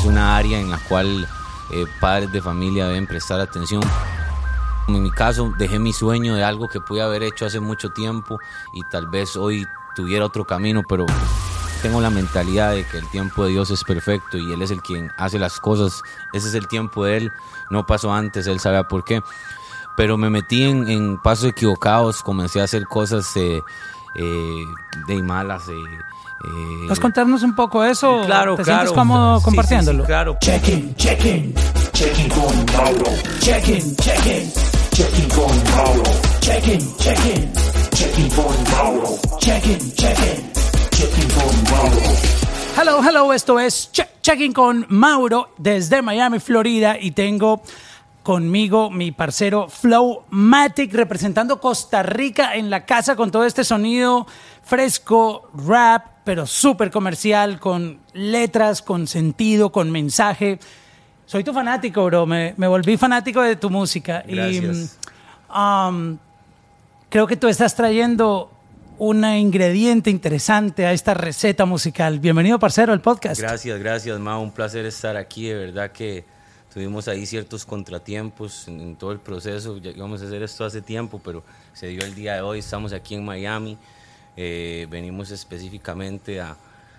es una área en la cual eh, padres de familia deben prestar atención. En mi caso, dejé mi sueño de algo que pude haber hecho hace mucho tiempo y tal vez hoy tuviera otro camino, pero tengo la mentalidad de que el tiempo de Dios es perfecto y Él es el quien hace las cosas. Ese es el tiempo de Él, no pasó antes, Él sabe por qué. Pero me metí en, pasos equivocados, comencé a hacer cosas eh, eh, de malas. Eh, ¿Puedes contarnos un poco eso? Claro, ¿Te claro. sientes cómodo compartiéndolo? claro. Check-in, check-in, check-in con Mauro. Check-in, check-in, check-in con Mauro. Check-in, check-in, check-in con Mauro. Check-in, check-in, check-in con Mauro. Hello, hello, esto es Che- Checking con Mauro desde Miami, Florida y tengo conmigo mi parcero Flowmatic representando Costa Rica en la casa con todo este sonido fresco, rap, pero súper comercial, con letras, con sentido, con mensaje. Soy tu fanático, bro, me, me volví fanático de tu música Gracias. y um, creo que tú estás trayendo un ingrediente interesante a esta receta musical. Bienvenido, parcero, al podcast. Gracias, gracias, Ma. Un placer estar aquí. De verdad que tuvimos ahí ciertos contratiempos en, en todo el proceso. Ya íbamos a hacer esto hace tiempo, pero se dio el día de hoy. Estamos aquí en Miami. Eh, venimos específicamente a,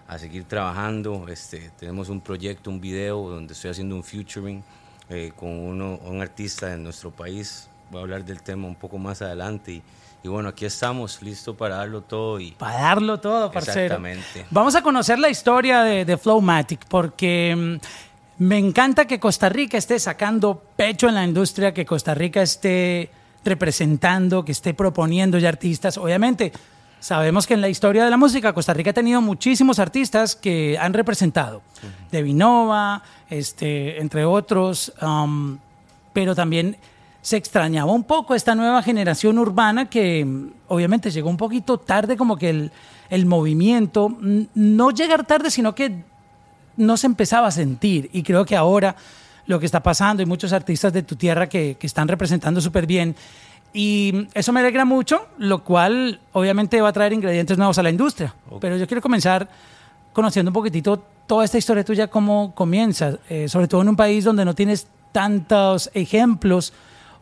a seguir trabajando. Este, tenemos un proyecto, un video donde estoy haciendo un featuring eh, con uno, un artista de nuestro país. Voy a hablar del tema un poco más adelante. Y, y bueno, aquí estamos, listos para darlo todo. Y, Para darlo todo, parcero. Exactamente. Vamos a conocer la historia de, de Flowmatic porque mm, me encanta que Costa Rica esté sacando pecho en la industria, que Costa Rica esté representando, que esté proponiendo ya artistas. Obviamente, sabemos que en la historia de la música Costa Rica ha tenido muchísimos artistas que han representado. De Vinova, este, entre otros, um, pero también se extrañaba un poco esta nueva generación urbana que mm, obviamente llegó un poquito tarde, como que el, el movimiento, mm, no llegar tarde, sino que no se empezaba a sentir. Y creo que ahora lo que está pasando, y muchos artistas de tu tierra que, que están representando súper bien, y eso me alegra mucho, lo cual obviamente va a traer ingredientes nuevos a la industria. Pero yo quiero comenzar conociendo un poquitito toda esta historia tuya, cómo comienza, eh, sobre todo en un país donde no tienes tantos ejemplos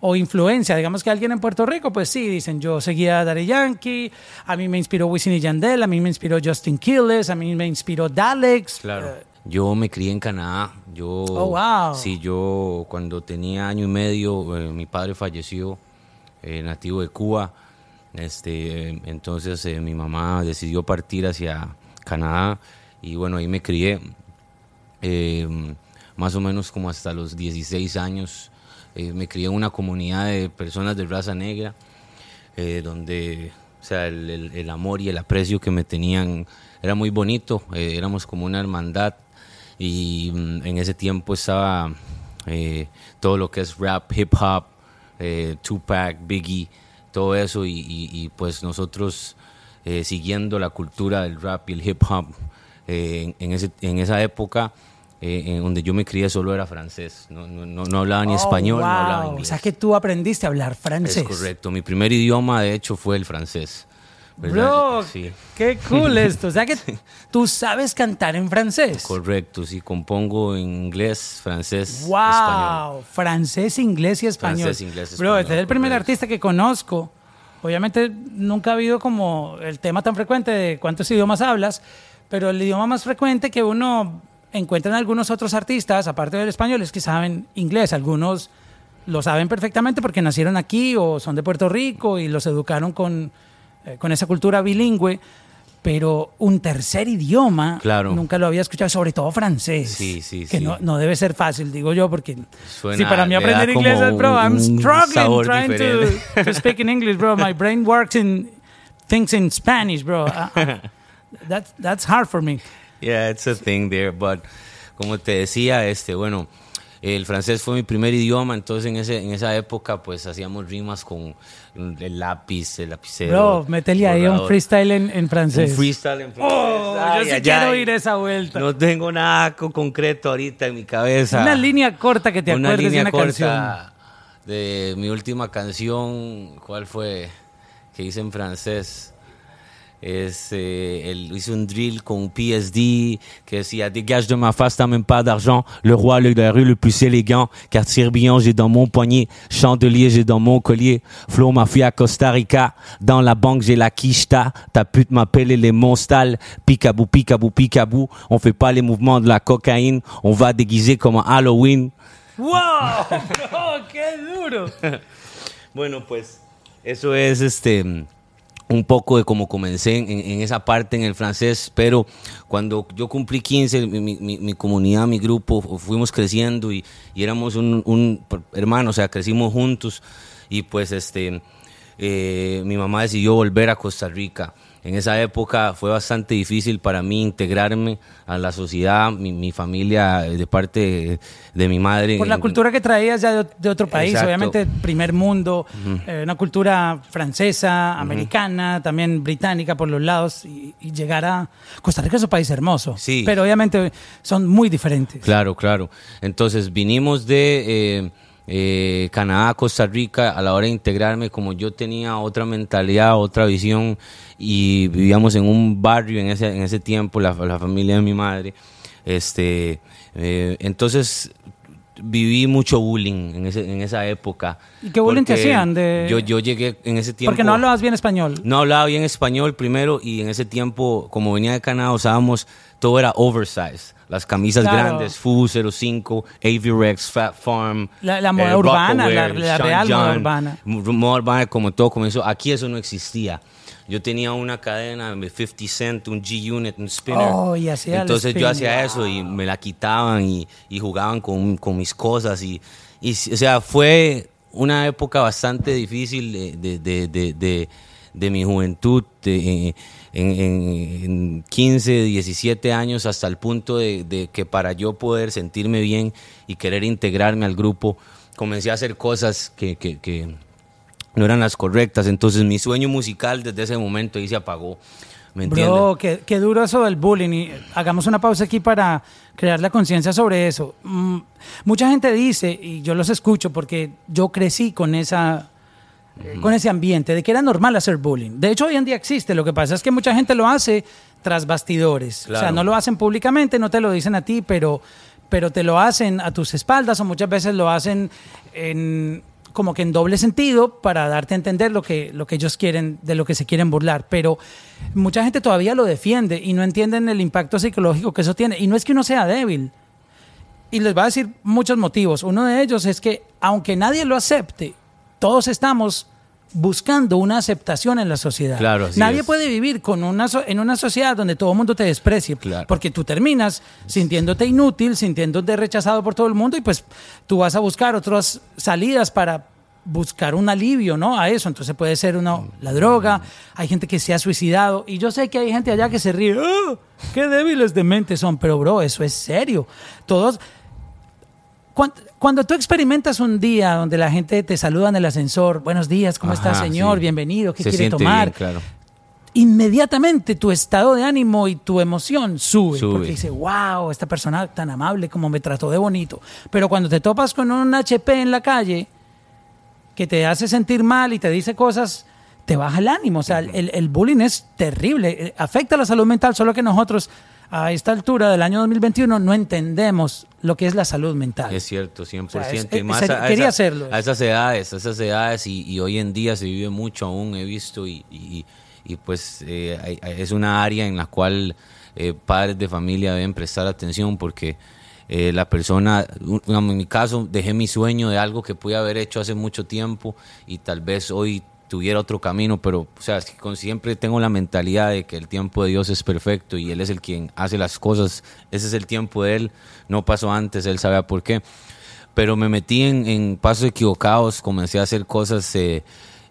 o influencia. Digamos que alguien en Puerto Rico, pues sí, dicen, yo seguía a Daddy Yankee, a mí me inspiró Wisin y Yandel, a mí me inspiró Justin Quiles, a mí me inspiró Dalex. Claro. Eh, Yo me crié en Canadá. Yo, Oh, wow. Sí, yo cuando tenía año y medio, eh, mi padre falleció, eh, nativo de Cuba. Este, eh, entonces eh, mi mamá decidió partir hacia Canadá y bueno, ahí me crié. Eh, más o menos como hasta los 16 años. Eh, me crié en una comunidad de personas de raza negra, eh, donde o sea, el, el- el amor y el aprecio que me tenían era muy bonito, éramos como una hermandad y mm, en ese tiempo estaba todo lo que es rap, hip hop, eh, Tupac, Biggie, todo eso y, y- y, pues nosotros eh, siguiendo la cultura del rap y el hip hop eh, en, en ese, en esa época eh, en donde yo me crié solo era francés, no, no, no- hablaba ni oh, español, no hablaba wow. inglés. O sea que tú aprendiste a hablar francés. Es correcto. Mi primer idioma, de hecho, fue el francés. ¿Verdad? Bro, Sí, qué cool esto. O sea que tú sabes cantar en francés. correcto. Sí, compongo en inglés, francés, español. Wow, francés, inglés y español. Francés, inglés, Bro, este es el primer correcto. artista que conozco. Obviamente nunca ha habido como el tema tan frecuente de cuántos idiomas hablas, pero el idioma más frecuente que uno encuentra en algunos otros artistas, aparte del español, es que saben inglés. Algunos lo saben perfectamente porque nacieron aquí o son de Puerto Rico y los educaron con, eh, con esa cultura bilingüe. Pero un tercer idioma Claro. nunca lo había escuchado, sobre todo francés. Sí, sí, que sí. No, no debe ser fácil, digo yo, porque Suena- si para mí aprender inglés es, bro, I'm struggling trying to, speak in English, bro. My brain works in thinks in Spanish, bro. Uh, that's, that's hard for me. Yeah, it's a thing there, but como te decía, este, bueno, el francés fue mi primer idioma, entonces en, ese, en esa época pues hacíamos rimas con el lápiz, el lapicero. Bro, métele ahí un freestyle en, en francés. Un freestyle en francés. Oh, Ay, yo sí ay, quiero ay. ir esa vuelta. No tengo nada co- concreto ahorita en mi cabeza. Una línea corta que te una acuerdes de una corta canción. de mi última canción, ¿cuál fue? Que hice en francés. Es, eh, él hizo un drill con PSD que decía Dégage de ma face, t'amène pas d'argent. Le roi, le la rue le plus élégant. Quartier Billon, j'ai dans mon poignet. Chandelier, j'ai dans mon collier. Flow Mafia, Costa Rica. Dans la banque, j'ai la quicheta. Ta pute m'appelle les monstal. Picabou, picabou, picabou. On fait pas les mouvements de la cocaïne. On va déguiser comme un Halloween. ¡Wow! Bro, ¡Qué duro! Bueno, pues eso es este un poco de cómo comencé en, esa parte en el francés, pero cuando yo cumplí 15, mi, mi- comunidad, mi grupo, fuimos creciendo y, éramos un, un hermano, o sea, crecimos juntos y pues este, eh, mi mamá decidió volver a Costa Rica. En esa época fue bastante difícil para mí integrarme a la sociedad, mi, mi familia eh, de parte de, de mi madre. Por la en- cultura que traías ya de, de otro país, Exacto. obviamente primer mundo, eh, una cultura francesa, americana, también británica por los lados, y, y llegar a Costa Rica es un país hermoso, Sí. pero obviamente son muy diferentes. Claro, claro. Entonces vinimos de eh, eh, Canadá Costa Rica a la hora de integrarme, como yo tenía otra mentalidad, otra visión y vivíamos en un barrio en ese, en ese tiempo, la, la familia de mi madre. Este, eh, entonces viví mucho bullying en, ese- en esa época. ¿Y qué bullying te hacían? De- Yo, yo llegué en ese tiempo... Porque no hablabas bien español. No hablaba bien español primero y en ese tiempo, como venía de Canadá, usábamos, todo era oversize. Las camisas Claro. grandes, Fu 05, Avirex, Fat Farm. La- la moda urbana, la- la real moda urbana. Moda urbana como todo comenzó. Aquí eso no existía. Yo tenía una cadena de 50 Cent, un G-Unit, un spinner. Oh, y hacía el Entonces yo hacía eso y me la quitaban y, y jugaban con, con mis cosas. Y, y, o sea, fue una época bastante difícil de, de, de, de, de- de mi juventud, de- en, en- en 15, 17 años, hasta el punto de, de que para yo poder sentirme bien y querer integrarme al grupo, comencé a hacer cosas que, que, que no eran las correctas. Entonces mi sueño musical desde ese momento ahí se apagó. ¿Me entiendes? Bro, qué, qué duro eso del bullying. Y hagamos una pausa aquí para crear la conciencia sobre eso. Mm, mucha gente dice, y yo los escucho porque yo crecí con esa eh, con ese ambiente de que era normal hacer bullying. De hecho, hoy en día existe. Lo que pasa es que mucha gente lo hace tras bastidores. O sea, no lo hacen públicamente, no te lo dicen a ti, pero, pero te lo hacen a tus espaldas o muchas veces lo hacen en, como que en doble sentido para darte a entender lo que, lo que ellos quieren, de lo que se quieren burlar. Pero mucha gente todavía lo defiende y no entienden el impacto psicológico que eso tiene. Y no es que uno sea débil. Y les voy a decir muchos motivos. Uno de ellos es que aunque nadie lo acepte, todos estamos buscando una aceptación en la sociedad. Claro, nadie es. puede vivir con una so- en una sociedad donde todo el mundo te desprecie, Claro. porque tú terminas sintiéndote inútil, sintiéndote rechazado por todo el mundo y pues tú vas a buscar otras salidas para buscar un alivio, ¿no? A eso. Entonces puede ser una, la droga, hay gente que se ha suicidado y yo sé que hay gente allá que se ríe, "Ah, qué débiles de mente son, pero bro, eso es serio. Todos cuan- cuando tú experimentas un día donde la gente te saluda en el ascensor, buenos días, ¿cómo está Ajá, señor? sí. Bienvenido, ¿qué Se quiere tomar? bien, claro. Inmediatamente tu estado de ánimo y tu emoción sube, Sube. porque dice, wow, esta persona tan amable como me trató de bonito. Pero cuando te topas con un HP en la calle que te hace sentir mal y te dice cosas, te baja el ánimo. O sea, el, el bullying es terrible, eh, afecta la salud mental, solo que nosotros a esta altura del año 2021 no entendemos lo que es la salud mental. Es cierto, 100%. O sea, es- y más es- a, a quería esa- hacerlo. a esas edades, a esas edades, y, y hoy en día se vive mucho aún, he visto, y, y- y, pues eh, es una área en la cual eh, padres de familia deben prestar atención porque eh, la persona, en mi caso, dejé mi sueño de algo que pude haber hecho hace mucho tiempo y tal vez hoy tuviera otro camino, pero o sea, es con, siempre tengo la mentalidad de que el tiempo de Dios es perfecto y Él es el quien hace las cosas, ese es el tiempo de Él, no pasó antes, Él sabe por qué. Pero me metí en, en pasos equivocados, comencé a hacer cosas eh,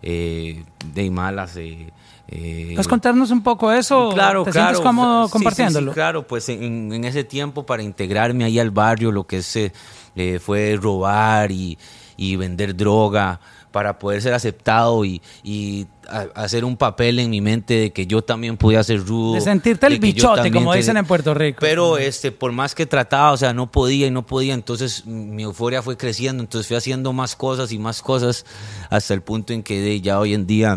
eh, de malas. eh, eh, ¿Puedes contarnos un poco eso? Claro, ¿Te claro. sientes cómodo Sí, sí, compartiéndolo? sí, claro, pues en, en ese tiempo para integrarme ahí al barrio, lo que se eh, fue robar y, y vender droga para poder ser aceptado y, y a- hacer un papel en mi mente de que yo también podía ser rudo. De sentirte el de bichote, como dicen en Puerto Rico. Pero este, por más que trataba, o sea, no podía y no podía, entonces mi euforia fue creciendo, entonces fui haciendo más cosas y más cosas hasta el punto en que de, ya hoy en día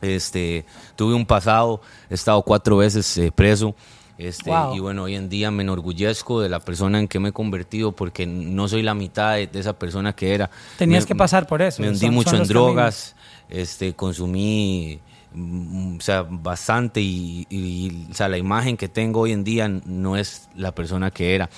Este, tuve un pasado, he estado cuatro veces eh, preso. Este, Wow. Y bueno, hoy en día me enorgullezco de la persona en que me he convertido porque no soy la mitad de, de esa persona que era. Tenías Me- que pasar por eso, Me hundí son- mucho son en drogas, este, consumí mm, o sea, bastante y, y, o sea, la imagen que tengo hoy en día no es la persona que era.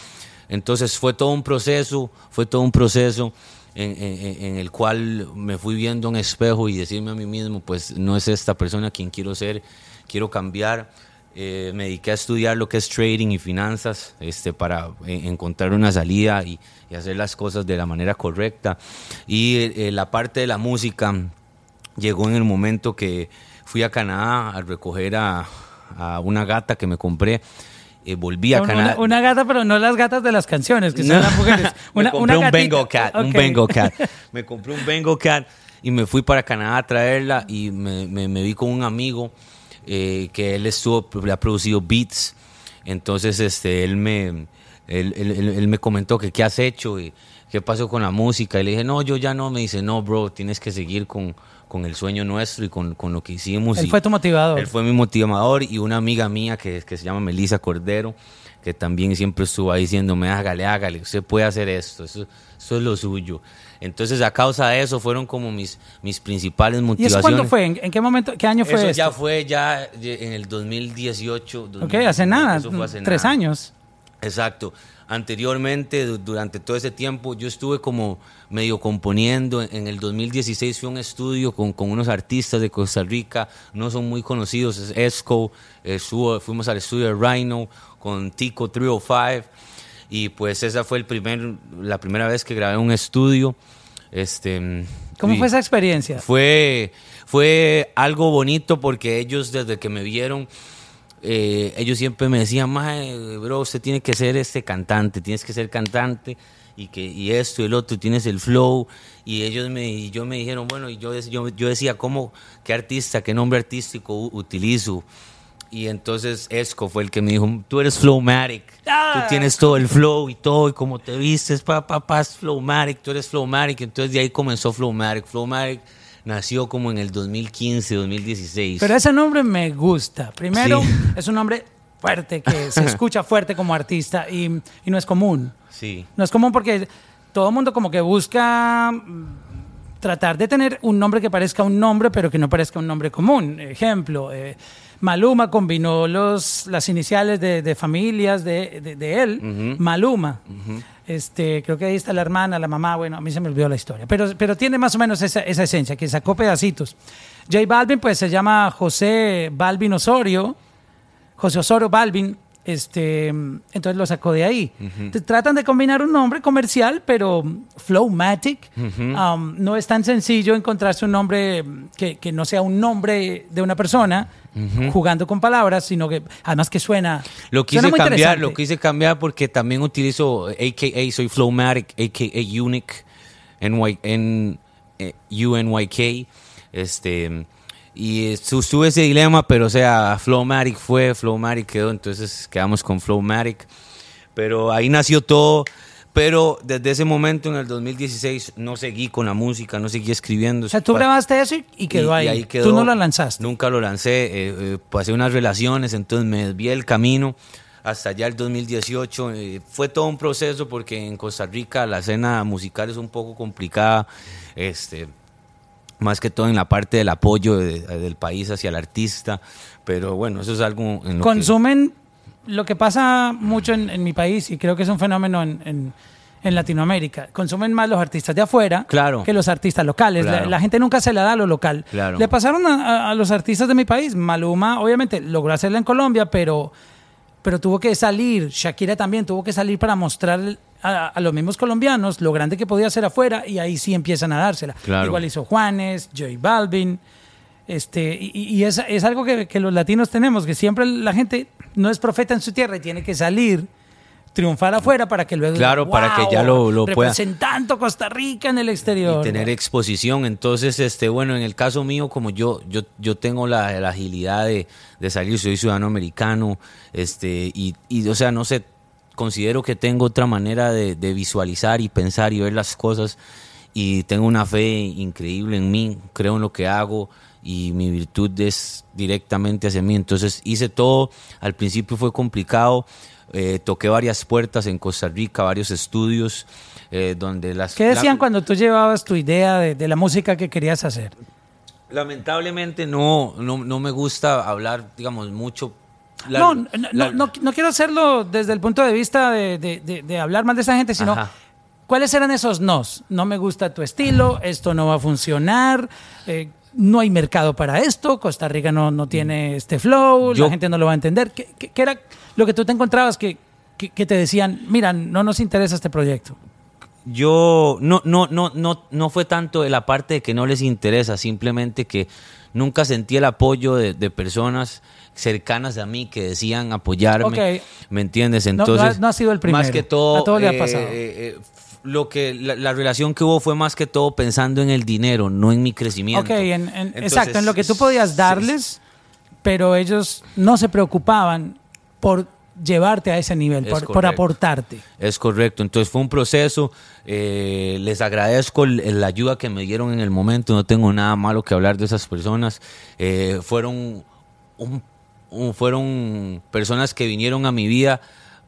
Entonces fue todo un proceso, fue todo un proceso en, en- en el cual me fui viendo un espejo y decirme a mí mismo, pues no es esta persona quien quiero ser, quiero cambiar. Eh, me dediqué a estudiar lo que es trading y finanzas este, para eh, encontrar una salida y, y hacer las cosas de la manera correcta. Y eh, la parte de la música llegó en el momento que fui a Canadá a recoger a, a una gata que me compré. Eh, volví a Una, Canadá. una gata, pero no las gatas de las canciones, que son No. las mujeres. me Una, compré una un. Bengal cat, un Ok. Bengal cat. Me compré un Bengal cat y me fui para Canadá a traerla y me, me- me vi con un amigo eh, que él estuvo, le ha producido beats. Entonces, este, él me, él, él- él- me comentó que qué has hecho y qué pasó con la música. Y le dije, no, yo ya no. Me dice, no, bro, tienes que seguir con, con el sueño nuestro y con, con lo que hicimos. Él Y fue tu motivador. Él fue mi motivador y una amiga mía que, que se llama Melissa Cordero, que también siempre estuvo ahí diciéndome, hágale, hágale, usted puede hacer esto, eso, eso es lo suyo. Entonces, a causa de eso, fueron como mis, mis principales ¿Y eso motivaciones. cuándo fue? ¿En, qué momento? ¿Qué año fue Eso esto? ya fue ya en el 2018. ok, hace nada, eso fue hace tres nada. años. Exacto. Anteriormente, du- durante todo ese tiempo, yo estuve como medio componiendo. En el 2016 fui a un estudio con, con unos artistas de Costa Rica, no son muy conocidos, es Esco, eh, fuimos al estudio de Rhino con Tico 305 y pues esa fue el primer, la primera vez que grabé un estudio. Este, ¿Cómo fue esa experiencia? fue, fue algo bonito porque ellos desde que me vieron, eh, ellos siempre me decían, "Mae, bro, usted tiene que ser este cantante, tienes que ser cantante y que y esto y el otro, tienes el flow y ellos me y yo me dijeron, bueno, y yo, yo, yo decía, ¿cómo, qué artista, qué nombre artístico utilizo? Y entonces Esco fue el que me dijo, tú eres Flowmatic, Ah. tú tienes todo el flow y todo, y como te vistes, pa, pa, pa, es Flowmatic, tú eres Flowmatic. Entonces de ahí comenzó Flowmatic. Flowmatic nació como en el 2015, 2016. Pero ese nombre me gusta. Primero, Sí. es un nombre fuerte, que se escucha fuerte como artista y, y no es común. Sí, No es común porque todo el mundo como que busca mm, tratar de tener un nombre que parezca un nombre, pero que no parezca un nombre común. Ejemplo, eh, Maluma combinó los, las iniciales de, de familias de, de- de él, Maluma. Este, creo que ahí está la hermana, la mamá, bueno, a mí se me olvidó la historia, pero, pero tiene más o menos esa, esa esencia, que sacó pedacitos. J Balvin, pues se llama José Balvin Osorio, José Osorio Balvin, este, entonces lo sacó de ahí. Te- Tratan de combinar un nombre comercial, pero Flowmatic. um, no es tan sencillo encontrarse un nombre que, que no sea un nombre de una persona jugando con palabras, sino que además que suena. Lo quise cambiar, lo quise cambiar porque también utilizo AKA, soy Flowmatic, AKA Unique, NY, N, eh, UNYK, este, y eh, su- tuve ese dilema, pero o sea, Flowmatic fue, Flowmatic quedó, entonces quedamos con Flowmatic, pero ahí nació todo, pero desde ese momento en el 2016 no seguí con la música, no seguí escribiendo. O sea, tú grabaste eso y, quedó y- y ahí. quedó. Tú no lo lanzaste. Nunca lo lancé. eh, eh, pasé unas relaciones, entonces me desvié el camino hasta allá el 2018. eh, fue todo un proceso porque en Costa Rica la escena musical es un poco complicada. Este, más que todo en la parte del apoyo de- del país hacia el artista. Pero bueno, eso es algo en lo que- consumen lo que pasa mucho en, en mi país y creo que es un fenómeno en, en- en Latinoamérica. Consumen más los artistas de afuera Claro. que los artistas locales. La, Claro. la gente nunca se la da a lo local. Claro. Le pasaron a, a- a los artistas de mi país. Maluma, obviamente, logró hacerla en Colombia, pero, pero tuvo que salir. Shakira también tuvo que salir para mostrar a, a los mismos colombianos lo grande que podía hacer afuera y ahí sí empiezan a dársela. Claro. Igual hizo Juanes, J Balvin. Este, y, y- es, es algo que, que los latinos tenemos, que siempre la gente no es profeta en su tierra y tiene que salir, triunfar afuera para que luego... Claro, para que "Wow, ya lo- lo pueda". Representando Costa Rica en el exterior. y tener exposición. Entonces, este, bueno, en el caso mío, como yo, yo, yo tengo la, la agilidad de, de salir, soy ciudadano americano, este, y, y, o sea, no sé, considero que tengo otra manera de, de visualizar y pensar y ver las cosas. y tengo una fe increíble en mí, creo en lo que hago y mi virtud es directamente hacia mí. Entonces hice todo, al principio fue complicado, eh, toqué varias puertas en Costa Rica, varios estudios, eh, donde las... ¿Qué decían la- cuando tú llevabas tu idea de, de la música que querías hacer? Lamentablemente no, no, no me gusta hablar, digamos, mucho. La- no, no, la- no, no- no quiero hacerlo desde el punto de vista de, de- de- de hablar mal de esa gente, sino Ajá. cuáles eran esos nos. No me gusta tu estilo, esto no va a funcionar, eh, no hay mercado para esto, Costa Rica no, no tiene este flow, Yo- la gente no lo va a entender. ¿Qué, qué- qué era lo que tú te encontrabas que, que- que te decían, mira, no nos interesa este proyecto? Yo no, no, no, no, no fue tanto de la parte de que no les interesa, simplemente que nunca sentí el apoyo de, de personas cercanas a mí que decían apoyarme. ¿Me entiendes? No Entonces, no ha sido el primero. Más que todo, A todos le ha eh, pasado. eh, eh, lo que la, la relación que hubo fue más que todo pensando en el dinero, no en mi crecimiento. Ok, en- en- Entonces, exacto, en lo que tú podías sí, darles, pero ellos no se preocupaban por llevarte a ese nivel, por, aportarte. Es correcto. Entonces fue un proceso. eh, les agradezco la ayuda que me dieron en el momento. No tengo nada malo que hablar de esas personas. Eh, fueron, un- fueron personas que vinieron a mi vida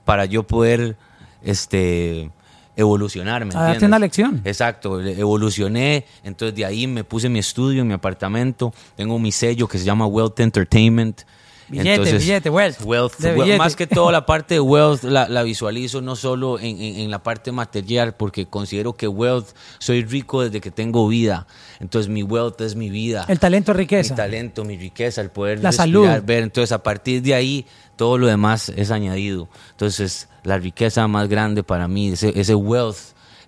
para yo poder este, evolucionar. ¿me A darte una lección. Exacto, evolucioné, entonces de ahí me puse mi estudio en mi apartamento, tengo mi sello que se llama Wealth Entertainment. Billete, billete, wealth. Wealth, De wealth. billete. Más que todo la parte de wealth la, la visualizo no solo en, en- en la parte material, porque considero que wealth, soy rico desde que tengo vida, entonces mi wealth es mi vida. El talento es riqueza. Mi talento, mi riqueza, el poder La respirar, salud. ver. Entonces, a partir de ahí, todo lo demás es añadido. Entonces, la riqueza más grande para mí, ese, ese wealth,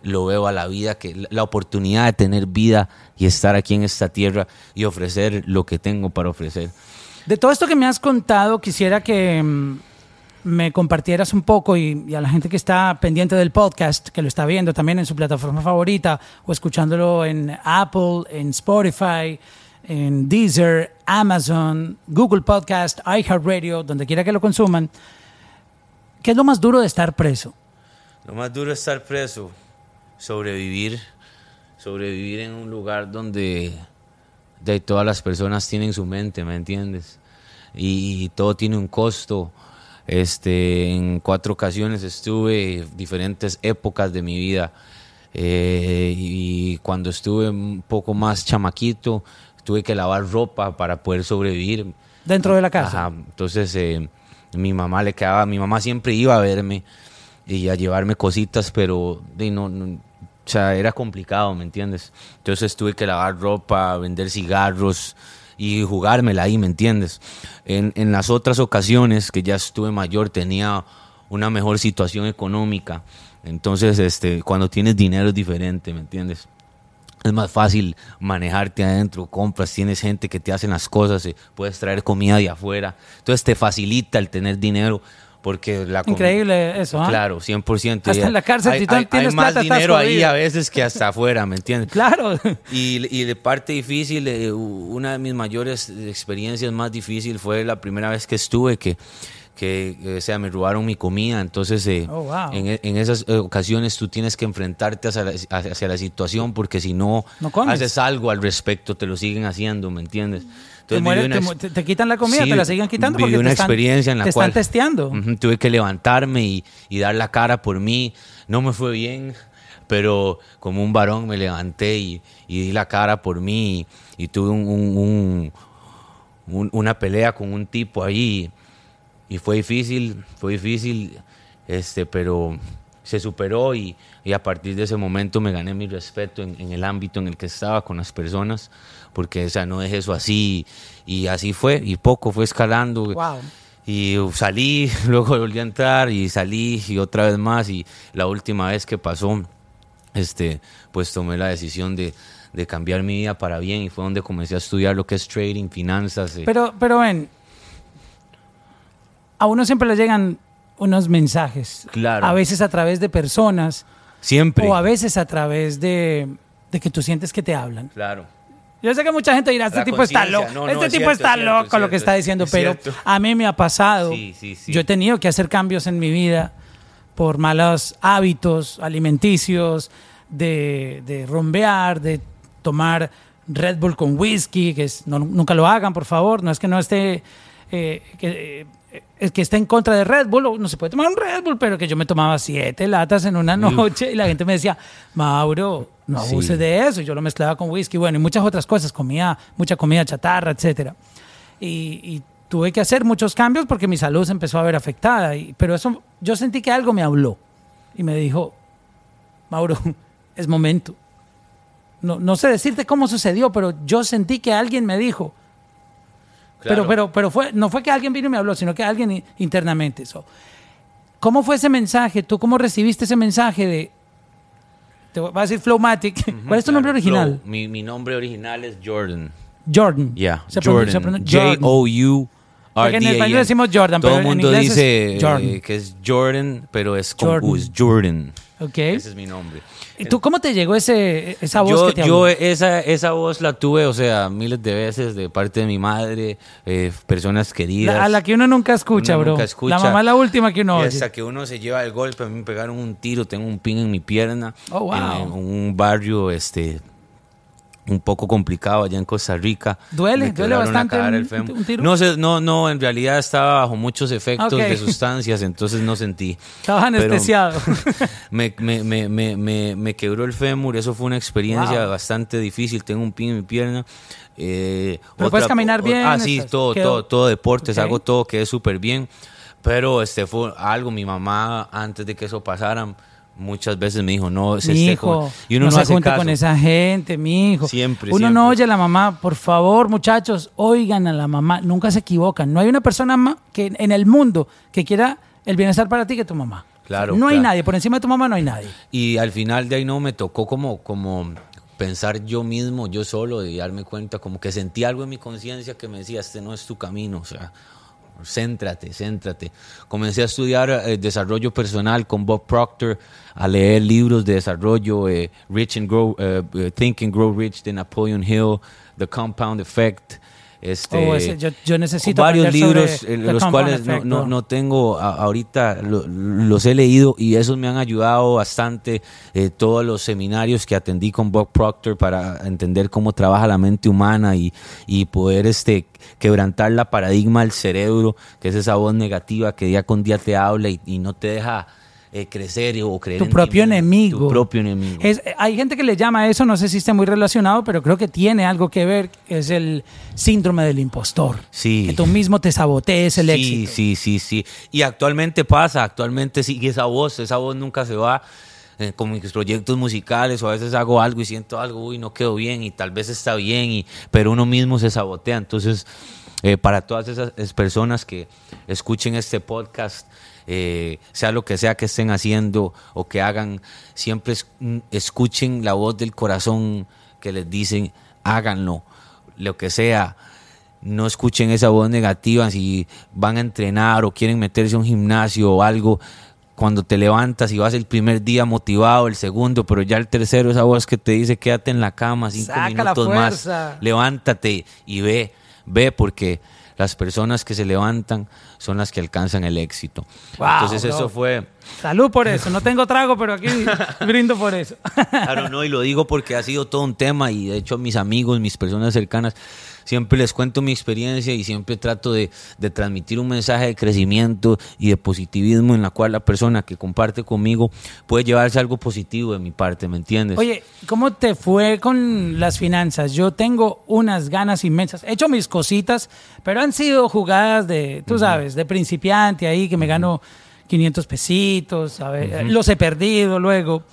lo veo a la vida, que la oportunidad de tener vida y estar aquí en esta tierra y ofrecer lo que tengo para ofrecer. De todo esto que me has contado, quisiera que mm, me compartieras un poco y, a la gente que está pendiente del podcast, que lo está viendo también en su plataforma favorita o escuchándolo en Apple, en Spotify, en Deezer, Amazon, Google Podcast, iHeartRadio, donde quiera que lo consuman. ¿Qué es lo más duro de estar preso? Lo más duro es estar preso, sobrevivir, sobrevivir en un lugar donde de todas las personas tienen su mente, ¿me entiendes? Y, todo tiene un costo. Este, en cuatro ocasiones estuve diferentes épocas de mi vida eh, y cuando estuve un poco más chamaquito tuve que lavar ropa para poder sobrevivir. Dentro de la casa. Ajá, entonces eh, mi mamá le quedaba, mi mamá siempre iba a verme y a llevarme cositas, pero de, no, no- o sea, era complicado, ¿me entiendes? Entonces tuve que lavar ropa, vender cigarros y jugármela ahí, ¿me entiendes? En, en las otras ocasiones que ya estuve mayor tenía una mejor situación económica, entonces este, cuando tienes dinero es diferente, ¿me entiendes? Es más fácil manejarte adentro, compras, tienes gente que te hacen las cosas, eh, puedes traer comida de afuera. Entonces te facilita el tener dinero porque la Increíble eso, ¿ah? Claro, 100%. Hasta Y en la cárcel, hay, si tú hay- tienes hay más plata, estás dinero ahí a veces que hasta afuera, ¿me entiendes? Claro. Y, y de parte difícil, eh, una de mis mayores experiencias más difíciles fue la primera vez que estuve, que, que eh, o sea, me robaron mi comida. Entonces, eh, Oh, wow. en, en esas eh, ocasiones tú tienes que enfrentarte hacia la, hacia- hacia la situación, porque si no, haces algo al respecto, te lo siguen haciendo, ¿me entiendes? Entonces, una te quitan la comida, Sí, te la siguen quitando porque una te están, experiencia en la te cual están testeando. Tuve que levantarme y, y dar la cara por mí. No me fue bien, pero como un varón me levanté y, y di la cara por mí y, y tuve un- un- un- un- una pelea con un tipo ahí y fue difícil, fue difícil, este, pero se superó y, y a partir de ese momento me gané mi respeto en, en el ámbito en el que estaba con las personas, porque o sea, no dejé eso así y así fue y poco fue escalando. Wow. Y salí, luego volví a entrar y salí y otra vez más y la última vez que pasó, este, pues tomé la decisión de, de cambiar mi vida para bien y fue donde comencé a estudiar lo que es trading, finanzas. eh. Pero, pero ven, a uno siempre le llegan unos mensajes. Claro. A veces a través de personas Siempre. o a veces a través de, de que tú sientes que te hablan. Claro. Yo sé que mucha gente dirá, este La tipo está loco, No, no, este es tipo cierto, está es cierto, loco es lo que está diciendo, pero cierto. a mí me ha pasado. Sí, sí, sí. Yo he tenido que hacer cambios en mi vida por malos hábitos alimenticios, de, de rumbear, de tomar Red Bull con whisky, que es, no- nunca lo hagan, por favor. No es que no esté, eh, que, eh, que esté en contra de Red Bull, no se puede tomar un Red Bull, pero que yo me tomaba siete latas en una noche y la gente me decía, Mauro, no Sí. abuses de eso. Y yo lo mezclaba con whisky, bueno, y muchas otras cosas, comía mucha comida chatarra, etcétera. Y, y tuve que hacer muchos cambios porque mi salud se empezó a ver afectada. Y, pero eso, yo sentí que algo me habló y me dijo, Mauro, es momento. No, no sé decirte cómo sucedió, pero yo sentí que alguien me dijo. Pero, pero, pero fue, no fue que alguien vino y me habló, sino que alguien internamente. So, ¿Cómo fue ese mensaje? ¿Tú cómo recibiste ese mensaje de... Te voy a decir Flowmatic. ¿Cuál es tu nombre original? Flow. Mi, mi nombre original es Jordan. Jordan. Yeah, Se Jordan. pronuncia Jordan. J-O-U. Porque en español decimos Jordan, Todo pero el en mundo es dice Jordan. eh, que es Jordan, pero es con Jordan. U, es Jordan. Ok. Ese es mi nombre. ¿Y tú cómo te llegó ese, esa voz yo, que te yo habló? esa, esa voz la tuve, o sea, miles de veces de parte de mi madre, eh, personas queridas. La- a la que uno nunca escucha, Uno bro. nunca escucha. La mamá es la última que uno oye. hasta que uno se lleva el golpe, a mí me pegaron un tiro, tengo un pin en mi pierna. Oh, wow. En, en un barrio, este un poco complicado allá en Costa Rica. ¿Duele? Me ¿Duele bastante cara, un- el fémur. un tiro? No, sé, no, no, en realidad estaba bajo muchos efectos de sustancias, entonces no sentí. Estabas Pero anestesiado. me, me, me, me, quebró el fémur, eso fue una experiencia Wow. bastante difícil, tengo un pin en mi pierna. Eh, Pero puedes caminar bien, Ah, sí, todo, quedó- todo, todo deportes, Ok. hago todo, quedé súper bien. Pero este fue algo, mi mamá, antes de que eso pasara, muchas veces me dijo, no, se Mi esté hijo, y uno no, se hace junte caso. con esa gente, mi hijo. Siempre, Uno siempre. no oye a la mamá, por favor, muchachos, oigan a la mamá, nunca se equivocan. No hay una persona ma- que en el mundo que quiera el bienestar para ti que tu mamá. Claro, No hay nadie, por encima de tu mamá no hay nadie. Y al final de ahí no me tocó como, como pensar yo mismo, yo solo, y darme cuenta, como que sentí algo en mi conciencia que me decía, este no es tu camino, o sea, céntrate, céntrate. Comencé a estudiar eh, desarrollo personal con Bob Proctor, a leer libros de desarrollo, eh, Rich and Grow, eh, Think and Grow Rich de Napoleon Hill, The Compound Effect. Este, Oh, ese- yo- yo necesito varios libros, eh, los cuales no, no, no tengo a- ahorita, lo- los he leído y esos me han ayudado bastante. eh, todos los seminarios que atendí con Bob Proctor para entender cómo trabaja la mente humana y, y poder este, quebrantar la paradigma del cerebro, que es esa voz negativa que día con día te habla y, y no te deja eh, crecer o creer Tu en propio enemigo. Tu propio enemigo. Es- hay gente que le llama eso, no sé si esté muy relacionado, pero creo que tiene algo que ver, es el síndrome del impostor. Sí. Que tú mismo te sabotees el sí, éxito. Sí, sí, sí. Y actualmente pasa, actualmente sigue esa voz, esa voz nunca se va. eh, con mis proyectos musicales o a veces hago algo y siento algo, uy, no quedó bien y tal vez está bien, y, pero uno mismo se sabotea. Entonces, eh, para todas esas es- personas que escuchen este podcast, eh, sea lo que sea que estén haciendo o que hagan, siempre mm, escuchen la voz del corazón que les dicen, háganlo, lo que sea no escuchen esa voz negativa si van a entrenar o quieren meterse a un gimnasio o algo. Cuando te levantas y vas el primer día motivado, el segundo, pero ya el tercero, esa voz que te dice quédate en la cama cinco Saca minutos más, levántate y ve, ve porque las personas que se levantan son las que alcanzan el éxito. Wow, Entonces bro. eso fue, Salud por eso. No tengo trago, pero aquí brindo por eso. Claro, no, y lo digo porque ha sido todo un tema y de hecho mis amigos, mis personas cercanas, siempre les cuento mi experiencia y siempre trato de, de transmitir un mensaje de crecimiento y de positivismo en la cual la persona que comparte conmigo puede llevarse algo positivo de mi parte, ¿me entiendes? Oye, ¿cómo te fue con las finanzas? Yo tengo unas ganas inmensas. He hecho mis cositas, pero han sido jugadas de, tú sabes, de principiante ahí, que me gano 500 pesitos, a ver, los he perdido luego,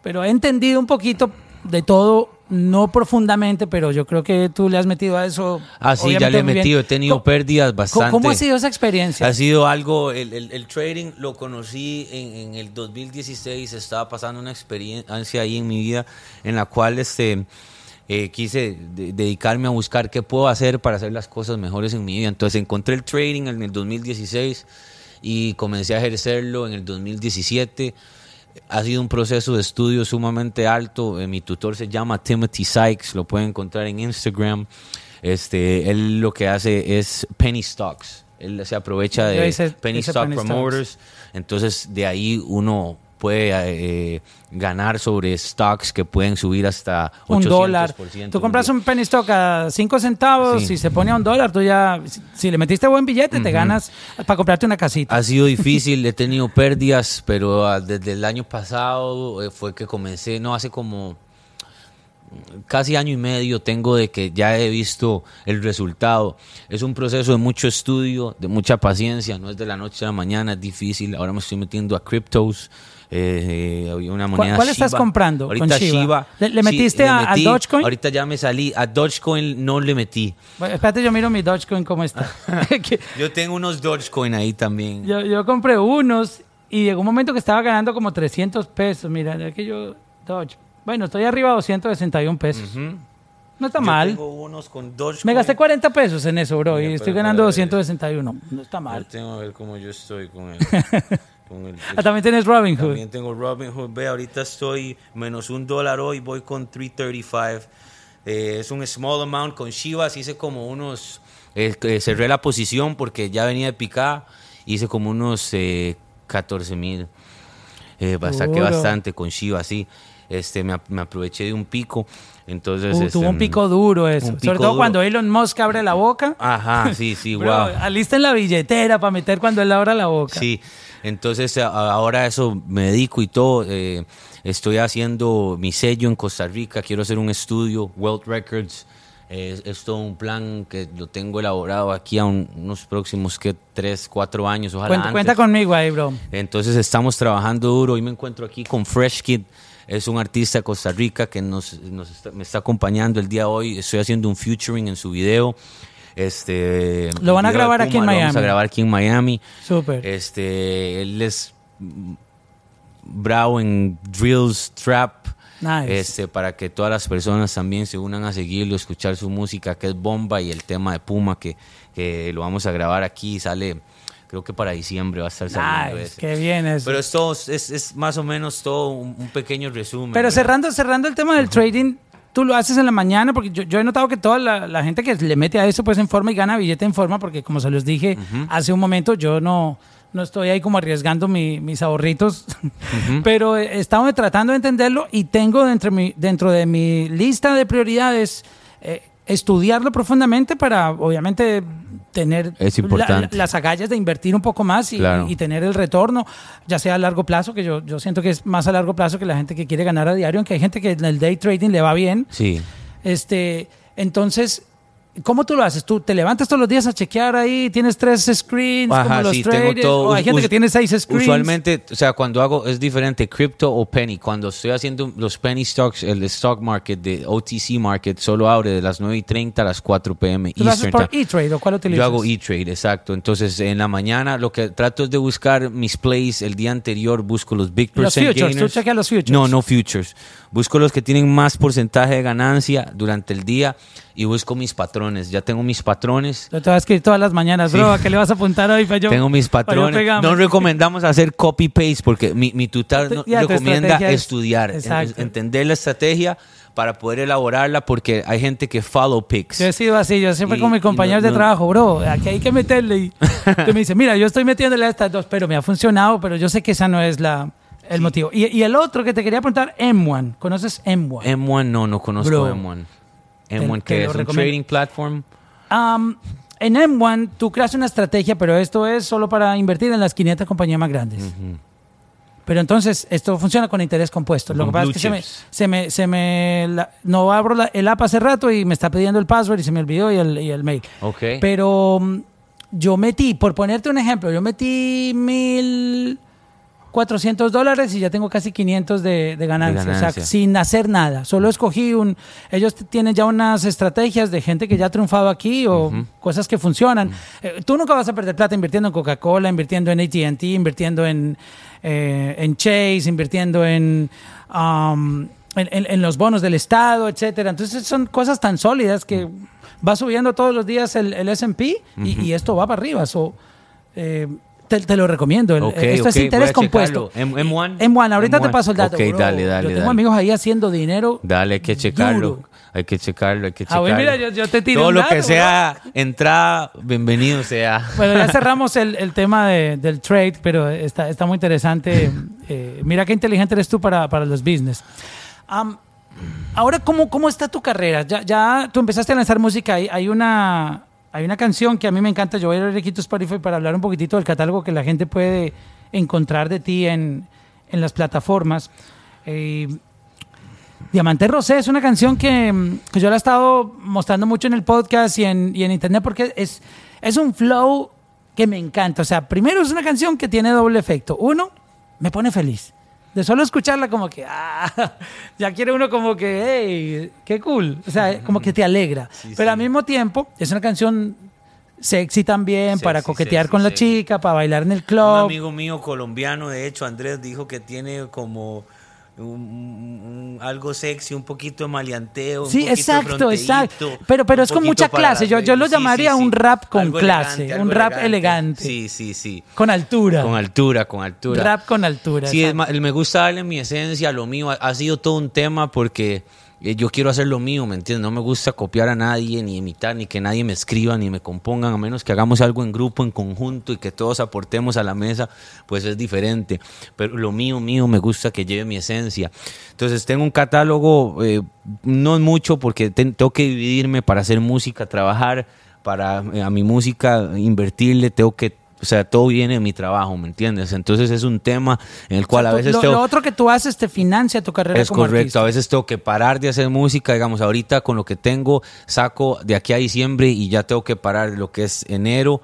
pero he entendido un poquito de todo, no profundamente, pero yo creo que tú le has metido a eso. Ah, sí, ya le he metido, he tenido ¿Cómo- pérdidas bastante. ¿Cómo ha sido esa experiencia? Ha sido algo, el, el- el trading lo conocí en, en el 2016, estaba pasando una experiencia ahí en mi vida en la cual este, eh, quise de- dedicarme a buscar qué puedo hacer para hacer las cosas mejores en mi vida. Entonces encontré el trading en el 2016 y comencé a ejercerlo en el 2017. Ha sido un proceso de estudio sumamente alto. Eh, mi tutor se llama Timothy Sykes, lo pueden encontrar en Instagram. Este, él lo que hace es penny stocks. Él se aprovecha de penny hice stock penny stocks. promoters. Entonces de ahí uno puede eh, ganar sobre stocks que pueden subir hasta 800%. un dólar. Tú compras un penny stock a 5 centavos Sí. y se pone a un dólar, tú ya, si- si le metiste buen billete, te ganas para comprarte una casita. Ha sido difícil, he tenido pérdidas, pero ah, desde el año pasado eh, fue que comencé, no hace como casi año y medio tengo de que ya he visto el resultado. Es un proceso de mucho estudio, de mucha paciencia, no es de la noche a la mañana, es difícil. Ahora me estoy metiendo a cryptos. Eh, eh, una moneda cuál estás Shiba. comprando con Ahorita Shiba? Shiba. ¿Le- le metiste a- a metí. Dogecoin? Ahorita ya me salí. A Dogecoin no le metí. Bueno, espérate, yo miro mi Dogecoin cómo está. Que Yo tengo unos Dogecoin ahí también. yo, yo compré unos y llegó un momento que estaba ganando como 300 pesos. Mira, que yo, Doge. Bueno, estoy arriba de 261 pesos. No está Yo mal. tengo unos con Dogecoin. Me gasté 40 pesos en eso, bro, y Mira, estoy pero ganando para- 261. No está Yo mal. tengo a ver cómo yo estoy con el. Con el- Ah, también tienes Robinhood. También tengo Robinhood. Ve, ahorita estoy menos un dólar hoy, voy con 335. Eh, es un small amount con Chivas. Hice como unos. eh, cerré la posición porque ya venía de picada. Hice como unos eh, 14 mil. Eh, saqué bastante con Chivas, sí. Este, me, me aproveché de un pico. Entonces, Uh, este, tuvo un pico duro eso. un Sobre pico todo duro. cuando Elon Musk abre la boca. Ajá, sí, sí, wow. alisten la billetera para meter cuando él abra la boca. Sí, entonces ahora eso me dedico y todo. eh, estoy haciendo mi sello en Costa Rica, quiero hacer un estudio, World Records. eh, es todo un plan que lo tengo elaborado aquí a un- unos próximos que tres, cuatro años, ojalá Cuenta, antes. cuenta conmigo ahí, bro. Entonces estamos trabajando duro. Hoy me encuentro aquí con Fresh Kid. Es un artista de Costa Rica que nos, nos está- me está acompañando el día de hoy. Estoy haciendo un featuring en su video. Este, Lo van a grabar aquí en Puma, Lo vamos a Miami. grabar aquí en Miami. Súper. Este, él es bravo en drills, trap. Nice. Este, para que todas las personas también se unan a seguirlo, escuchar su música, que es bomba, y el tema de Puma, que, que lo vamos a grabar aquí, sale, creo que para diciembre va a estar saliendo Nice, ese. qué bien eso. Pero es, todo, es, es más o menos todo un, un pequeño resumen. Pero ¿verdad? cerrando, cerrando el tema del trading, tú lo haces en la mañana, porque yo, yo he notado que toda la, la gente que le mete a eso, pues en forma y gana billete en forma, porque como se los dije hace un momento, yo no, no estoy ahí como arriesgando mi- mis ahorritos, pero he estado tratando de entenderlo y tengo dentro, de mi, dentro de mi lista de prioridades eh, estudiarlo profundamente para, obviamente, tener Es la- importante. las agallas de invertir un poco más y, Claro. y tener el retorno, ya sea a largo plazo, que yo, yo siento que es más a largo plazo que la gente que quiere ganar a diario, aunque hay gente que en el day trading le va bien. Sí. Este, entonces, ¿cómo tú lo haces? ¿Tú te levantas todos los días a chequear ahí? ¿Tienes tres screens Ajá, como los sí, tengo todo. ¿O hay gente que tiene seis screens? Usualmente, o sea, cuando hago, es diferente, crypto o penny. Cuando estoy haciendo los penny stocks, el stock market de OTC market solo abre de las 9 y 30 a las 4 pm. ¿Tú lo haces por. E-Trade o cuál utilizas? Yo hago E-Trade, exacto. Entonces, en la mañana lo que trato es de buscar mis plays el día anterior, busco los big Los percent futures, tú gainers. chequeas los futures. No, no futures. Busco los que tienen más porcentaje de ganancia durante el día y busco mis patrones. Ya tengo mis patrones. Yo te voy a escribir todas las mañanas, bro. ¿A qué le vas a apuntar hoy? Yo- Tengo mis patrones. No recomendamos hacer copy-paste porque mi, mi tutor no recomienda es- estudiar, Exacto. entender la estrategia para poder elaborarla porque hay gente que follow picks. Yo he sido así, yo siempre Y- con mis compañeros no- de no- trabajo, bro, aquí hay que meterle. Y que me dice, mira, yo estoy metiéndole a estas dos, pero me ha funcionado, pero yo sé que esa no es la, el motivo. Y, y el otro que te quería preguntar, M1. ¿Conoces M1? M1 no, no conozco Bro. M1. Te- M1 te que es un trading platform. En M1 tú creas una estrategia, pero esto es solo para invertir en las 500 compañías más grandes. Pero entonces esto funciona con interés compuesto. Lo Con que pasa es que se me, chips. se me, se me la- no abro la- el app hace rato y me está pidiendo el password y se me olvidó y el, y el mail. Pero mm, yo metí, por ponerte un ejemplo, yo metí mil 400 dólares y ya tengo casi 500 de, de ganancia, ganancia. O sea, sin hacer nada. Solo escogí un... Ellos tienen ya unas estrategias de gente que ya ha triunfado aquí o cosas que funcionan. Eh, tú nunca vas a perder plata invirtiendo en Coca-Cola, invirtiendo en AT&T, invirtiendo en, eh, en Chase, invirtiendo en... um, en, en- en los bonos del Estado, etcétera. Entonces son cosas tan sólidas que va subiendo todos los días el, el S&P y, y esto va para arriba. So, eh, te, te lo recomiendo. El- Ok, esto es interés a compuesto. checarlo. M- M1? M1, ahorita te M1. paso el dato. Ok, bro. dale, dale, Yo tengo dale. amigos ahí haciendo dinero. Dale, hay que checarlo. duro. hay que checarlo, hay que Ah, checarlo. bueno, mira, yo- yo te tiré Todo lo que sea entrada, bienvenido sea. Bueno, ya cerramos el, el tema de- del trade, pero está, está muy interesante. Eh, mira qué inteligente eres tú para, para los business. Ahora, ¿cómo, ¿cómo está tu carrera? Ya, ya tú empezaste a lanzar música. Hay, hay, una, hay una canción que a mí me encanta. Yo voy a ir a tu Spotify para hablar un poquitito del catálogo que la gente puede encontrar de ti en, en las plataformas. Eh, Diamante Rosé es una canción que, que yo la he estado mostrando mucho en el podcast y en, y en internet porque es, es un flow que me encanta. O sea, primero es una canción que tiene doble efecto. Uno, me pone feliz. De solo escucharla como que, ah, ya quiere uno como que, hey, qué cool. O sea, como que te alegra. Pero al mismo tiempo es una canción sexy también Sexy, para coquetear sexy, con la chica, para bailar en el Un club. amigo mío colombiano, de hecho, Andrés, dijo que tiene como un- un- algo sexy, un poquito de maleanteo. un Sí, poquito exacto, exacto. Pero, pero es con mucha clase. las Yo, yo lo. Sí, llamaría sí, sí. un rap con Algo clase, elegante, un rap elegante. Sí, sí, sí. Con altura. Con altura, con altura. Rap con altura. Sí, es me gusta darle mi esencia, lo mío. Ha, sido todo un tema porque yo quiero hacer lo mío, ¿me entiendes? No me gusta copiar a nadie, ni imitar, ni que nadie me escriba, ni me compongan, a menos que hagamos algo en grupo, en conjunto y que todos aportemos a la mesa, pues es diferente. Pero lo mío, mío, me gusta que lleve mi esencia. Entonces tengo un catálogo, eh, no es mucho porque ten- tengo que dividirme para hacer música, trabajar para eh, a mi música, invertirle, tengo que o sea, todo viene de mi trabajo, ¿me entiendes? Entonces es un tema en el cual a veces lo, tengo... lo otro que tú haces te financia tu carrera Es como correcto, artista. a veces tengo que parar de hacer música, digamos, ahorita con lo que tengo, saco de aquí a diciembre y ya tengo que parar lo que es enero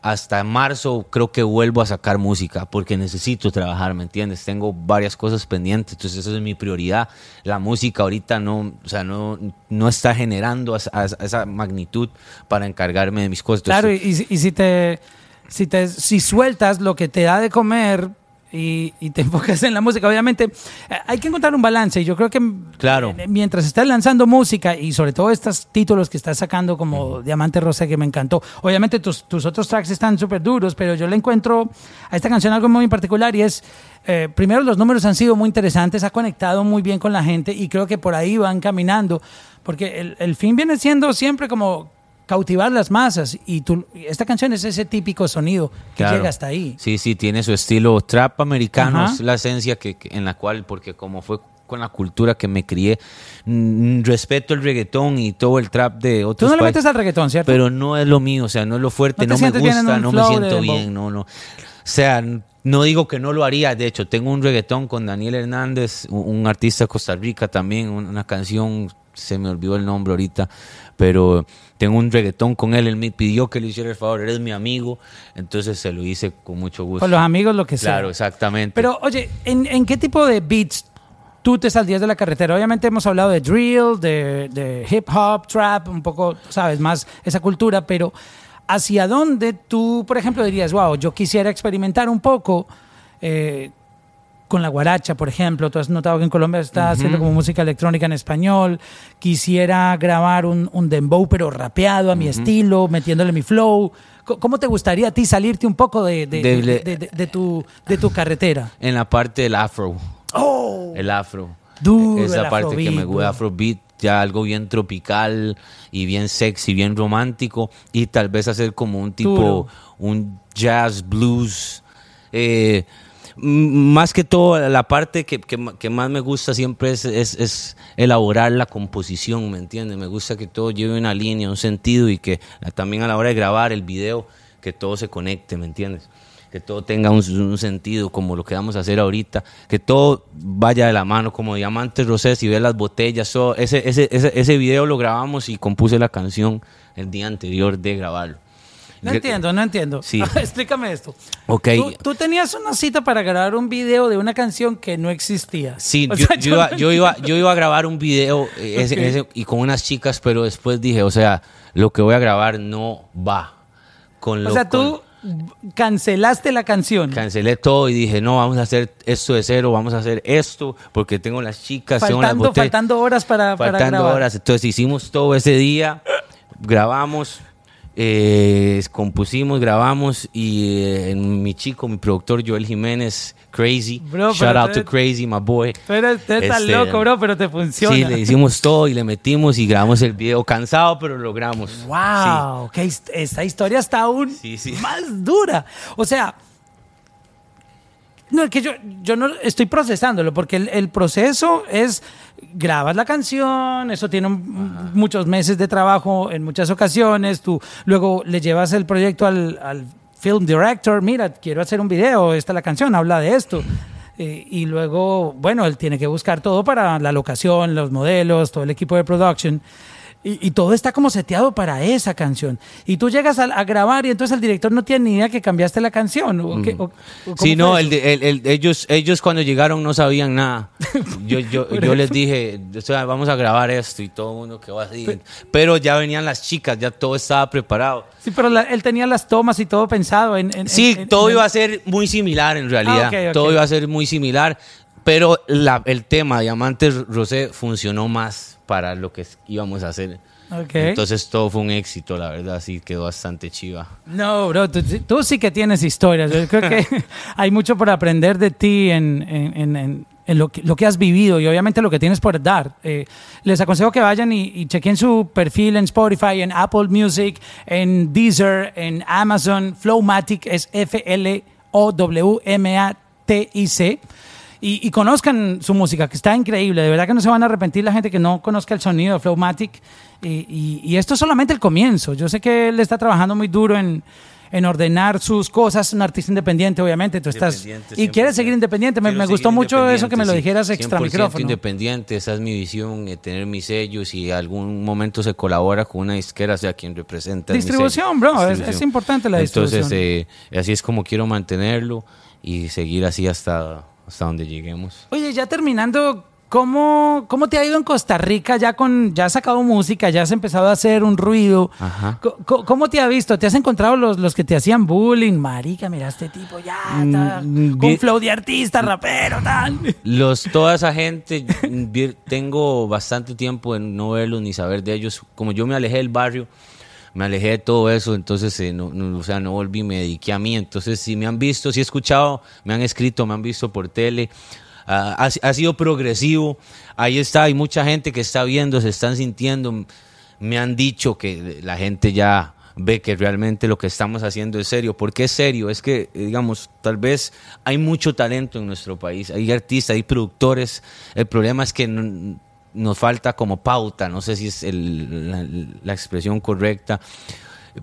hasta marzo, creo que vuelvo a sacar música porque necesito trabajar, ¿me entiendes? Tengo varias cosas pendientes, entonces eso es mi prioridad. La música ahorita no, o sea, no, no está generando esa, esa magnitud para encargarme de mis cosas. Entonces, Claro, y si te, si te si sueltas lo que te da de comer y, y te enfocas en la música, obviamente eh, hay que encontrar un balance. Y yo creo que Claro. eh, mientras estás lanzando música y sobre todo estos títulos que estás sacando como Diamante Rosa, que me encantó. Obviamente tus, tus otros tracks están súper duros, pero yo le encuentro a esta canción algo muy particular y es, eh, primero los números han sido muy interesantes, ha conectado muy bien con la gente y creo que por ahí van caminando, porque el, el fin viene siendo siempre como cautivar las masas y tú, esta canción es ese típico sonido que Claro. llega hasta ahí. Sí, sí, tiene su estilo trap americano, Ajá. es la esencia que, que- en la cual, porque como fue con la cultura que me crié, mm, respeto el reggaetón y todo el trap de Tú otros no le metes al reggaetón, ¿cierto? pero no es lo mío, o sea, no es lo fuerte, ¿No no, me gusta, no me siento bien, no, no. O sea, no digo que no lo haría, de hecho, tengo un reggaetón con Daniel Hernández, un, artista de Costa Rica también, un- una canción, se me olvidó el nombre ahorita, pero tengo un reggaetón con él, él me pidió que le hiciera el favor, eres mi amigo, entonces se lo hice con mucho gusto. Con los amigos, lo que sea. Claro, exactamente. Pero, oye, ¿en, en qué tipo de beats tú te saldrías de la carretera? Obviamente hemos hablado de drill, de, de hip hop, trap, un poco, sabes, más esa cultura, pero ¿hacia dónde tú, por ejemplo, dirías, wow, yo quisiera experimentar un poco eh, con la guaracha, por ejemplo? Tú has notado que en Colombia está haciendo como música electrónica en español. Quisiera grabar un, un dembow, pero rapeado a mi estilo, metiéndole mi flow. ¿Cómo te gustaría a ti salirte un poco de, de- De- tu, de tu carretera? en la parte del afro, ¡Oh! el afro. Duro Esa el parte que me gusta, afrobeat, ya algo bien tropical y bien sexy, bien romántico y tal vez hacer como un tipo, Duro. un jazz, blues. eh, más que todo, la parte que, que más me gusta siempre es, es- elaborar la composición, ¿me entiendes? Me gusta que todo lleve una línea, un sentido y que también a la hora de grabar el video, que todo se conecte, ¿me entiendes? Que todo tenga un, un sentido, como lo que vamos a hacer ahorita, que todo vaya de la mano, como Diamantes Rosés, y ver las botellas, todo. Ese, ese, ese, ese video lo grabamos y compuse la canción el día anterior de grabarlo. No entiendo, no entiendo. Sí. Explícame esto. Ok. Tú, tú tenías una cita para grabar un video de una canción que no existía. Sí, yo, sea, yo iba, no yo, iba, yo iba a grabar un video eh, ese- Ok. ese- y con unas chicas, pero después dije, o sea, lo que voy a grabar no va. Con lo, O sea, con- tú cancelaste la canción. Cancelé todo y dije, no, vamos a hacer esto de cero, vamos a hacer esto, porque tengo las chicas, tengo las faltando, botellas. faltando horas para, para faltando grabar. horas. Entonces hicimos todo ese día, grabamos, eh, compusimos, grabamos y eh, mi chico, mi productor Joel Jiménez, Crazy, Bro, shout out to Crazy, my boy. Tú eres, tú Este, loco, bro, pero te funciona. Sí, le hicimos todo y le metimos y grabamos el video cansado, pero lo logramos. Wow, his- esta historia está aún Sí, sí. más dura. O sea, no, es que yo, yo no estoy procesándolo, porque el, el proceso es grabas la canción, eso tiene un- muchos meses de trabajo en muchas ocasiones, tú luego le llevas el proyecto al, al film director, mira, quiero hacer un video, esta es la canción, habla de esto. Eh, y luego, bueno, él tiene que buscar todo para la locación, los modelos, todo el equipo de production. Y, y todo está como seteado para esa canción. Y tú llegas a, a grabar y entonces el director no tiene ni idea que cambiaste la canción. ¿o qué- o- o Sí, no, el el- el- ellos, ellos cuando llegaron no sabían nada. Yo, yo, yo les dije, o sea, vamos a grabar esto y todo el mundo quedó así. Pero ya venían las chicas, ya todo estaba preparado. Sí, pero la- él tenía las tomas y todo pensado en... en- Sí, en- todo en- iba a ser muy similar en realidad. Ah, ok, ok. Todo iba a ser muy similar. Pero la- el tema Diamantes Rosé funcionó más para lo que íbamos a hacer. Ok. Entonces todo fue un éxito, la verdad, sí, quedó bastante chiva. No, bro, tú, tú sí que tienes historias. Yo creo que hay mucho por aprender de ti en, en- en- en- en lo, que, lo que has vivido y obviamente lo que tienes por dar. Eh, les aconsejo que vayan y, y chequen su perfil en Spotify, en Apple Music, en Deezer, en Amazon. Flowmatic es F-L-O-W-M-A-T-I-C. Y, y conozcan su música, que está increíble. De verdad que no se van a arrepentir la gente que no conozca el sonido de Flowmatic. Y, y- y esto es solamente el comienzo. Yo sé que él está trabajando muy duro en, en ordenar sus cosas. Es un artista independiente, obviamente. Tú estás. Y quieres 100%. seguir independiente. Me, me gustó mucho eso que me lo dijeras extra 100% micrófono. independiente, esa es mi visión, eh, tener mis sellos y algún momento se colabora con una disquera, sea quien representa. Distribución, bro, es- Distribución. es importante la Entonces, distribución. eh, así es como quiero mantenerlo y seguir así hasta, hasta donde lleguemos. Oye, ya terminando, ¿cómo, ¿cómo te ha ido en Costa Rica? Ya con ya has sacado música, ya has empezado a hacer un ruido. Ajá. Co- ¿Cómo te ha visto? ¿Te has encontrado los, los que te hacían bullying? Marica, mira este tipo ya, Mm, con flow de artista, rapero, tal. Los, toda esa gente, tengo bastante tiempo en no verlos ni saber de ellos. Como yo me alejé del barrio, me alejé de todo eso, entonces eh, no, no, o sea, no volví, me dediqué a mí. Entonces, si me han visto, si he escuchado, me han escrito, me han visto por tele. ah, ha, sido progresivo. Ahí está, hay mucha gente que está viendo, se están sintiendo. Me han dicho que la gente ya ve que realmente lo que estamos haciendo es serio. ¿Por qué es serio? Es que, eh, digamos, tal vez hay mucho talento en nuestro país. Hay artistas, hay productores. El problema es que no- nos falta como pauta, no sé si es la expresión correcta,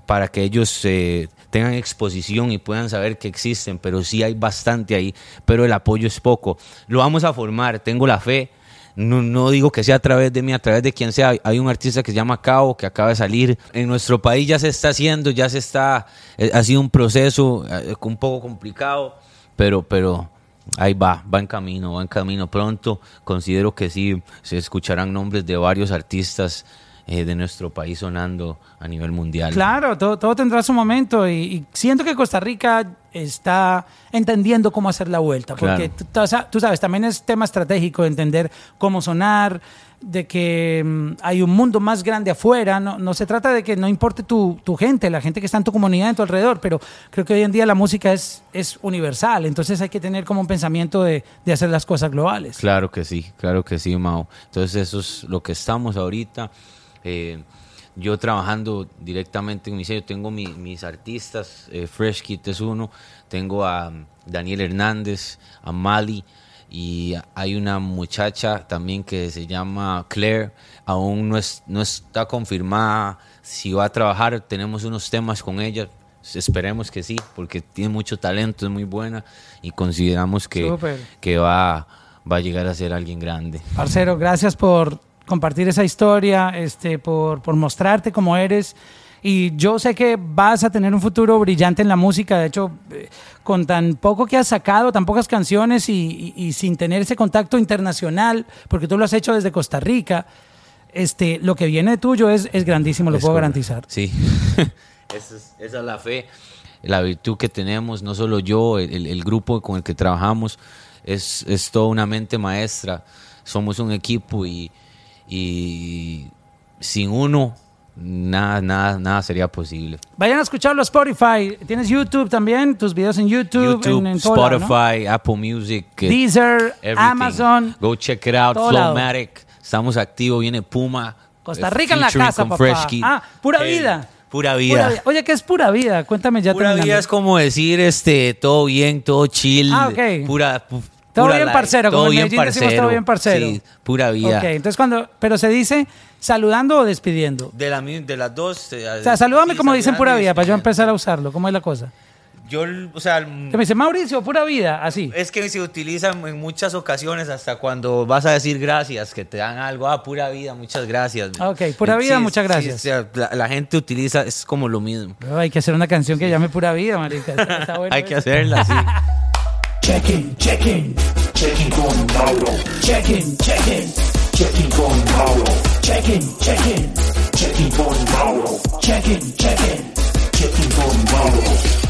para que ellos eh, tengan exposición y puedan saber que existen, pero sí hay bastante ahí, pero el apoyo es poco. Lo vamos a formar, tengo la fe. No, no digo que sea a través de mí, a través de quien sea. Hay un artista que se llama Cabo, que acaba de salir. En nuestro país ya se está haciendo, ya se está... eh, ha sido un proceso eh, un poco complicado, pero, pero ahí va, va en camino, va en camino. Pronto considero que sí, se escucharán nombres de varios artistas eh, de nuestro país sonando a nivel mundial. Claro, todo, todo tendrá su momento y, y siento que Costa Rica está entendiendo cómo hacer la vuelta, porque Claro. tú sabes, también es tema estratégico entender cómo sonar, de que mm, hay un mundo más grande afuera, no, no se trata de que no importe tu, tu gente, la gente que está en tu comunidad, en tu alrededor, pero creo que hoy en día la música es, es universal, entonces hay que tener como un pensamiento de, de hacer las cosas globales. Claro que sí, claro que sí, Mao. Entonces eso es lo que estamos ahorita. Eh, yo trabajando directamente en mi sello, tengo mi- mis artistas, eh, Fresh Kit es uno, tengo a um, Daniel Hernández, a Mali, y hay una muchacha también que se llama Claire, aún no, es, no está confirmada si va a trabajar, tenemos unos temas con ella, esperemos que sí, porque tiene mucho talento, es muy buena, y consideramos que, que va, va a llegar a ser alguien grande. Parcero, gracias por compartir esa historia, este, por, por mostrarte cómo eres. Y yo sé que vas a tener un futuro brillante en la música. De hecho, eh, con tan poco que has sacado, tan pocas canciones y, y- y sin tener ese contacto internacional, porque tú lo has hecho desde Costa Rica, este, lo que viene de tuyo es, es grandísimo, lo Es puedo correcto. garantizar. Sí, esa, es, esa es la fe, la virtud que tenemos, no solo yo, el, el- el grupo con el que trabajamos, es, es toda una mente maestra, somos un equipo y, y sin uno nada, nada, nada sería posible. Vayan a escucharlo a Spotify. Tienes YouTube también, tus videos en YouTube, YouTube, en, en todo lado, ¿no? Spotify, Apple Music, Deezer, everything. Amazon. Go check it out, lado. Flowmatic. Estamos activos, viene Puma. Costa eh, Rica en la casa, papá. Ah, pura vida. Pura vida. Pura vida. Oye, ¿qué es pura vida? Cuéntame ya Pura terminando. vida es como decir, este, todo bien, todo chill. Ah, ok. Pura, pu- Todo bien parcero, como todo en bien parcero. todo bien parcero. Sí, pura vida. Ok, entonces cuando, pero se dice saludando o despidiendo. De, la, de las dos. eh, O sea, salúdame como dicen pura vida, para yo empezar a usarlo. ¿Cómo es la cosa? Yo, o sea, Que me dice, Mauricio, pura vida, así. es que se utiliza en muchas ocasiones, hasta cuando vas a decir gracias, que te dan algo, ah, pura vida, muchas gracias. Ok, pura vida, muchas gracias. o sea, la, la gente utiliza, es como lo mismo. Pero hay que hacer una canción que llame pura vida, marica. Está- está bueno Hay que hacerla así. Checking, checking. Checking con Mauro. Checking, checking. Checking con Mauro. Checking, checking. Checking con Mauro. Checking, checking. Checking con Mauro.